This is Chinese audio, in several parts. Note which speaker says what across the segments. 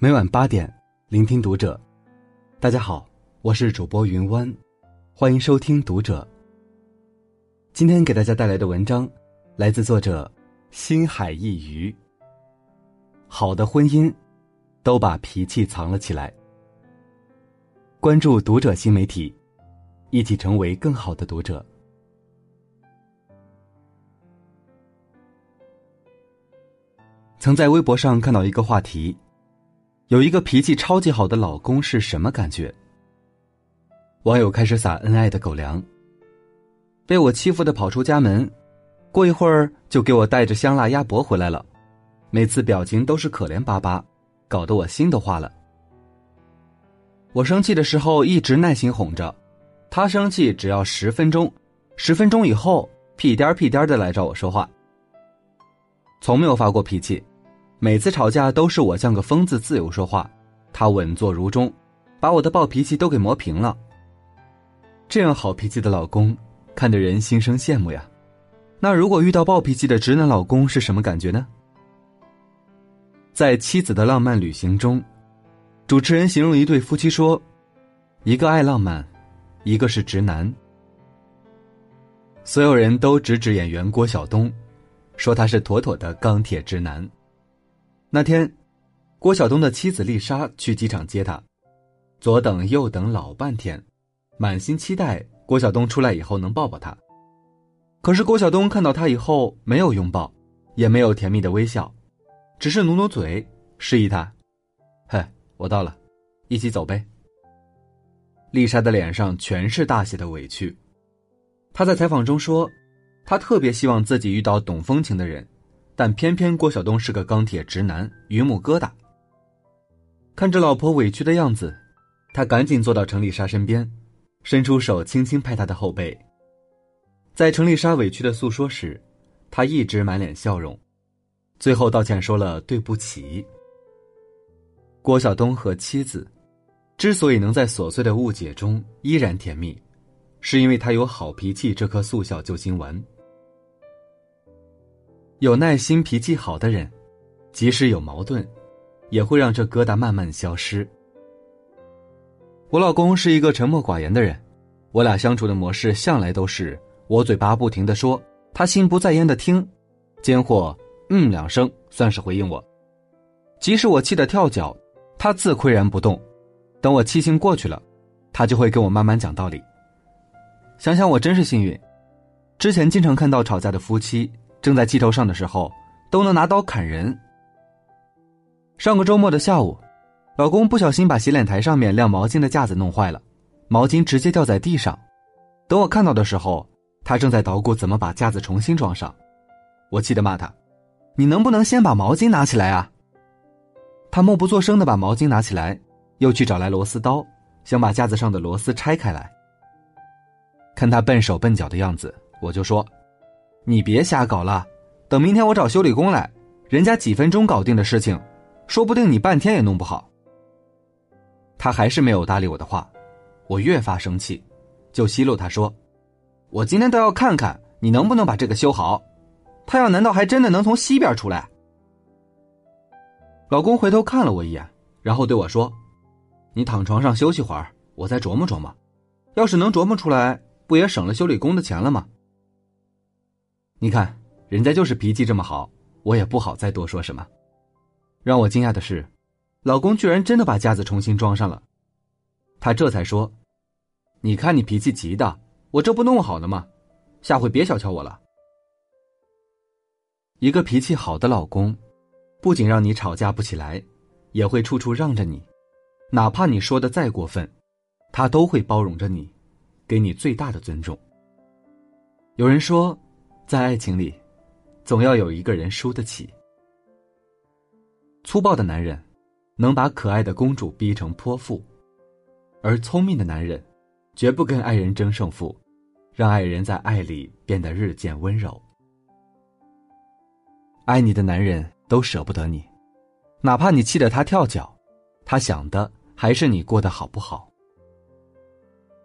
Speaker 1: 每晚八点，聆听读者。大家好，我是主播云湾，欢迎收听读者。今天给大家带来的文章，来自作者心海一隅。好的婚姻，都把脾气藏了起来。关注读者新媒体，一起成为更好的读者。曾在微博上看到一个话题：有一个脾气超级好的老公是什么感觉？网友开始撒恩爱的狗粮。被我欺负的跑出家门，过一会儿就给我带着香辣鸭脖回来了，每次表情都是可怜巴巴，搞得我心都化了。我生气的时候一直耐心哄着，他生气只要十分钟，十分钟以后屁颠屁颠的来找我说话，从没有发过脾气。每次吵架都是我像个疯子自由说话，他稳坐如钟，把我的暴脾气都给磨平了。这样好脾气的老公，看得人心生羡慕呀。那如果遇到暴脾气的直男老公是什么感觉呢？在《妻子的浪漫旅行》中，主持人形容一对夫妻说：“一个爱浪漫，一个是直男。”所有人都直指演员郭晓东，说他是妥妥的钢铁直男。那天，郭晓东的妻子丽莎去机场接他，左等右等老半天，满心期待郭晓东出来以后能抱抱他。可是郭晓东看到他以后没有拥抱，也没有甜蜜的微笑，只是努努嘴示意他：“嘿，我到了，一起走呗。”丽莎的脸上全是大写的委屈。她在采访中说：“她特别希望自己遇到懂风情的人。”但偏偏郭晓东是个钢铁直男，榆木疙瘩。看着老婆委屈的样子，他赶紧坐到程丽莎身边，伸出手轻轻拍她的后背。在程丽莎委屈的诉说时，他一直满脸笑容，最后道歉说了对不起。郭晓东和妻子之所以能在琐碎的误解中依然甜蜜，是因为他有好脾气这颗速效救心丸。有耐心、脾气好的人，即使有矛盾，也会让这疙瘩慢慢消失。我老公是一个沉默寡言的人，我俩相处的模式向来都是我嘴巴不停的说，他心不在焉的听，间或嗯两声算是回应我。即使我气得跳脚，他自岿然不动，等我气性过去了，他就会跟我慢慢讲道理。想想我真是幸运，之前经常看到吵架的夫妻。正在气头上的时候，都能拿刀砍人。上个周末的下午，老公不小心把洗脸台上面晾毛巾的架子弄坏了，毛巾直接掉在地上。等我看到的时候，他正在捣鼓怎么把架子重新装上。我气得骂他：“你能不能先把毛巾拿起来啊？”他默不作声的把毛巾拿起来，又去找来螺丝刀，想把架子上的螺丝拆开来。看他笨手笨脚的样子，我就说。你别瞎搞了，等明天我找修理工来，人家几分钟搞定的事情，说不定你半天也弄不好。他还是没有搭理我的话，我越发生气，就奚落他说：“我今天倒要看看你能不能把这个修好。”太阳难道还真的能从西边出来？老公回头看了我一眼，然后对我说：“你躺床上休息会儿，我再琢磨琢磨。要是能琢磨出来，不也省了修理工的钱了吗？”你看，人家就是脾气这么好，我也不好再多说什么。让我惊讶的是，老公居然真的把架子重新装上了。他这才说：“你看你脾气急的，我这不弄好了吗？下回别小瞧我了。”一个脾气好的老公，不仅让你吵架不起来，也会处处让着你，哪怕你说的再过分，他都会包容着你，给你最大的尊重。有人说。在爱情里，总要有一个人输得起。粗暴的男人能把可爱的公主逼成泼妇，而聪明的男人绝不跟爱人争胜负，让爱人在爱里变得日渐温柔。爱你的男人都舍不得你，哪怕你气得他跳脚，他想的还是你过得好不好。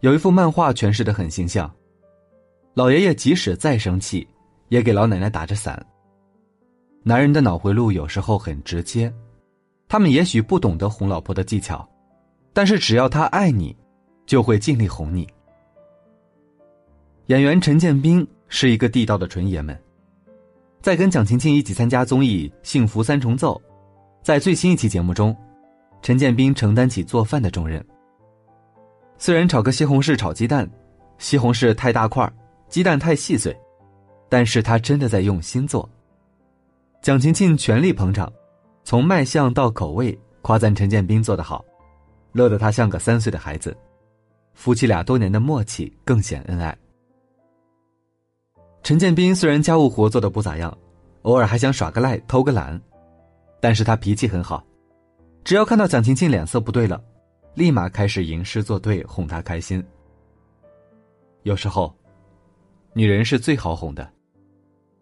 Speaker 1: 有一幅漫画诠释的很形象。老爷爷即使再生气，也给老奶奶打着伞。男人的脑回路有时候很直接，他们也许不懂得哄老婆的技巧，但是只要他爱你，就会尽力哄你。演员陈建斌是一个地道的纯爷们，在跟蒋勤勤一起参加综艺《幸福三重奏》，在最新一期节目中，陈建斌承担起做饭的重任。虽然炒个西红柿炒鸡蛋，西红柿太大块儿鸡蛋太细碎，但是他真的在用心做。蒋勤勤全力捧场。从卖相到口味，夸赞陈建斌做得好，乐得他像个三岁的孩子。夫妻俩多年的默契更显恩爱。陈建斌虽然家务活做的不咋样，偶尔还想耍个赖、偷个懒，但是他脾气很好，只要看到蒋勤勤脸色不对了，立马开始吟诗作对哄她开心。有时候，女人是最好哄的，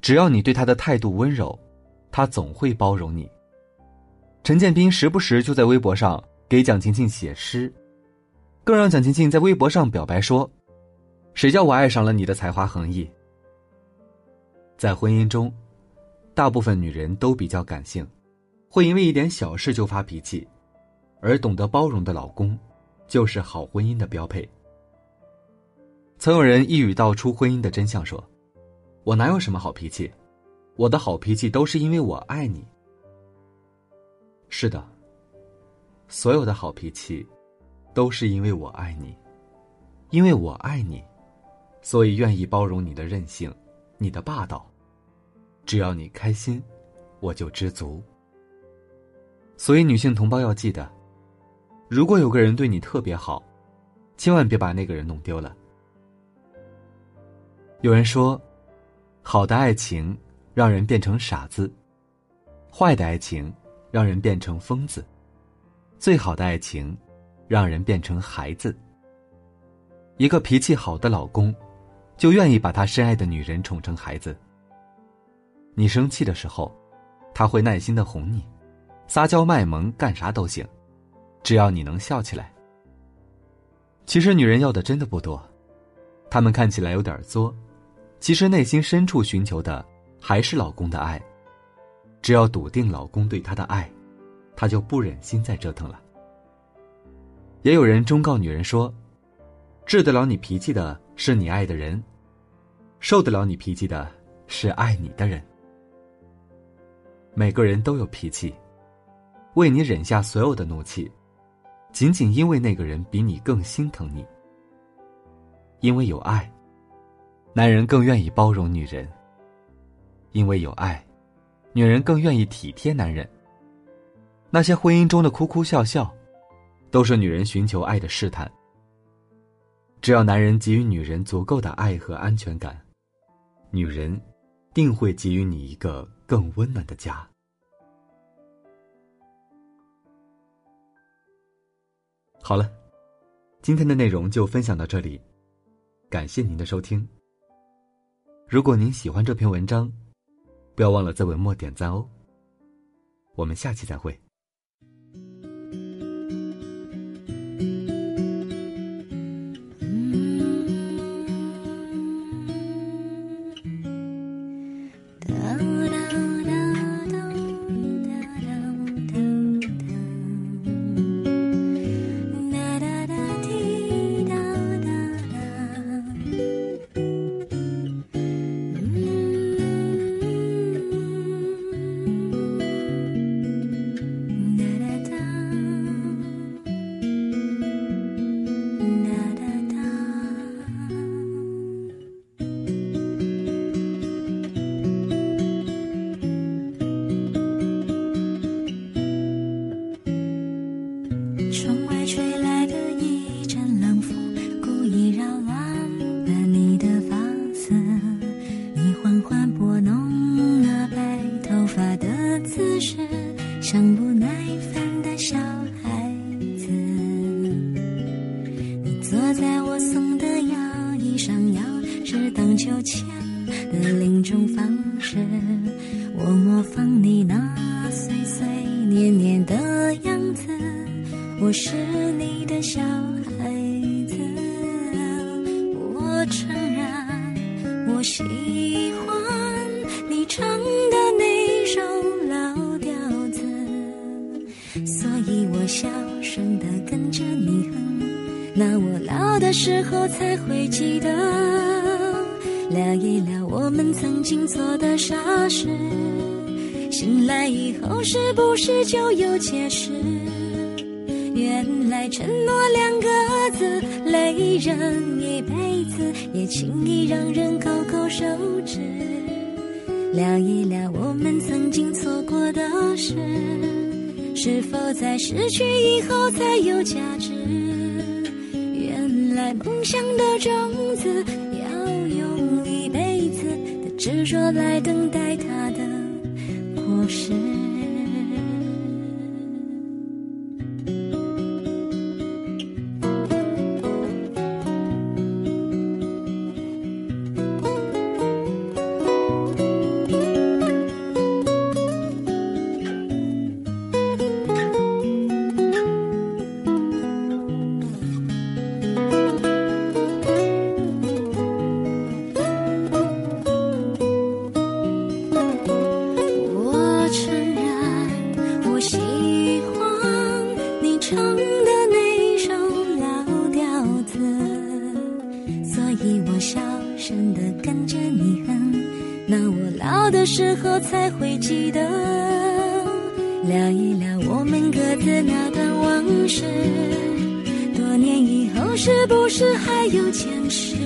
Speaker 1: 只要你对她的态度温柔，她总会包容你。陈建斌时不时就在微博上给蒋勤勤写诗，更让蒋勤勤在微博上表白说：“谁叫我爱上了你的才华横溢。”在婚姻中，大部分女人都比较感性，会因为一点小事就发脾气，而懂得包容的老公，就是好婚姻的标配。曾有人一语道出婚姻的真相，说：“我哪有什么好脾气，我的好脾气都是因为我爱你。”是的，所有的好脾气，都是因为我爱你，因为我爱你，所以愿意包容你的任性，你的霸道。只要你开心，我就知足。所以，女性同胞要记得，如果有个人对你特别好，千万别把那个人弄丢了。有人说，好的爱情让人变成傻子，坏的爱情。让人变成疯子，最好的爱情，让人变成孩子。一个脾气好的老公，就愿意把他深爱的女人宠成孩子。你生气的时候，他会耐心的哄你，撒娇卖萌，干啥都行，只要你能笑起来。其实女人要的真的不多，她们看起来有点作，其实内心深处寻求的还是老公的爱。只要笃定老公对她的爱，她就不忍心再折腾了。也有人忠告女人说：“治得了你脾气的是你爱的人，受得了你脾气的是爱你的人。”每个人都有脾气，为你忍下所有的怒气，仅仅因为那个人比你更心疼你。因为有爱，男人更愿意包容女人。因为有爱。女人更愿意体贴男人。那些婚姻中的哭哭笑笑，都是女人寻求爱的试探。只要男人给予女人足够的爱和安全感，女人定会给予你一个更温暖的家。好了，今天的内容就分享到这里，感谢您的收听。如果您喜欢这篇文章，不要忘了在文末点赞哦，我们下期再会。
Speaker 2: 的另种方式我模仿你那碎碎念念的样子我是你的小孩子，我承认我喜欢你唱的那首老调子，所以我小声的跟着你哼。那我老的时候才会记得，聊一聊我们曾经做的傻事。醒来以后是不是就有解释？原来承诺两个字累人一辈子，也轻易让人勾勾手指。聊一聊我们曾经错过的事，是否在失去以后才有价值？原来梦想的种子执着来等待它的果实。各自那段往事。多年以后，是不是还有前世？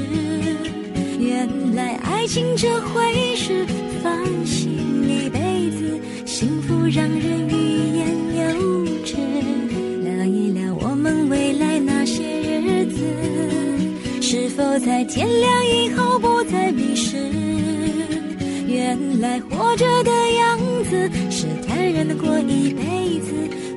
Speaker 2: 原来爱情这回事，烦心一辈子，幸福让人欲言又止。聊一聊我们未来那些日子，是否在天亮以后不再迷失？原来活着的样子是坦然的过一辈子，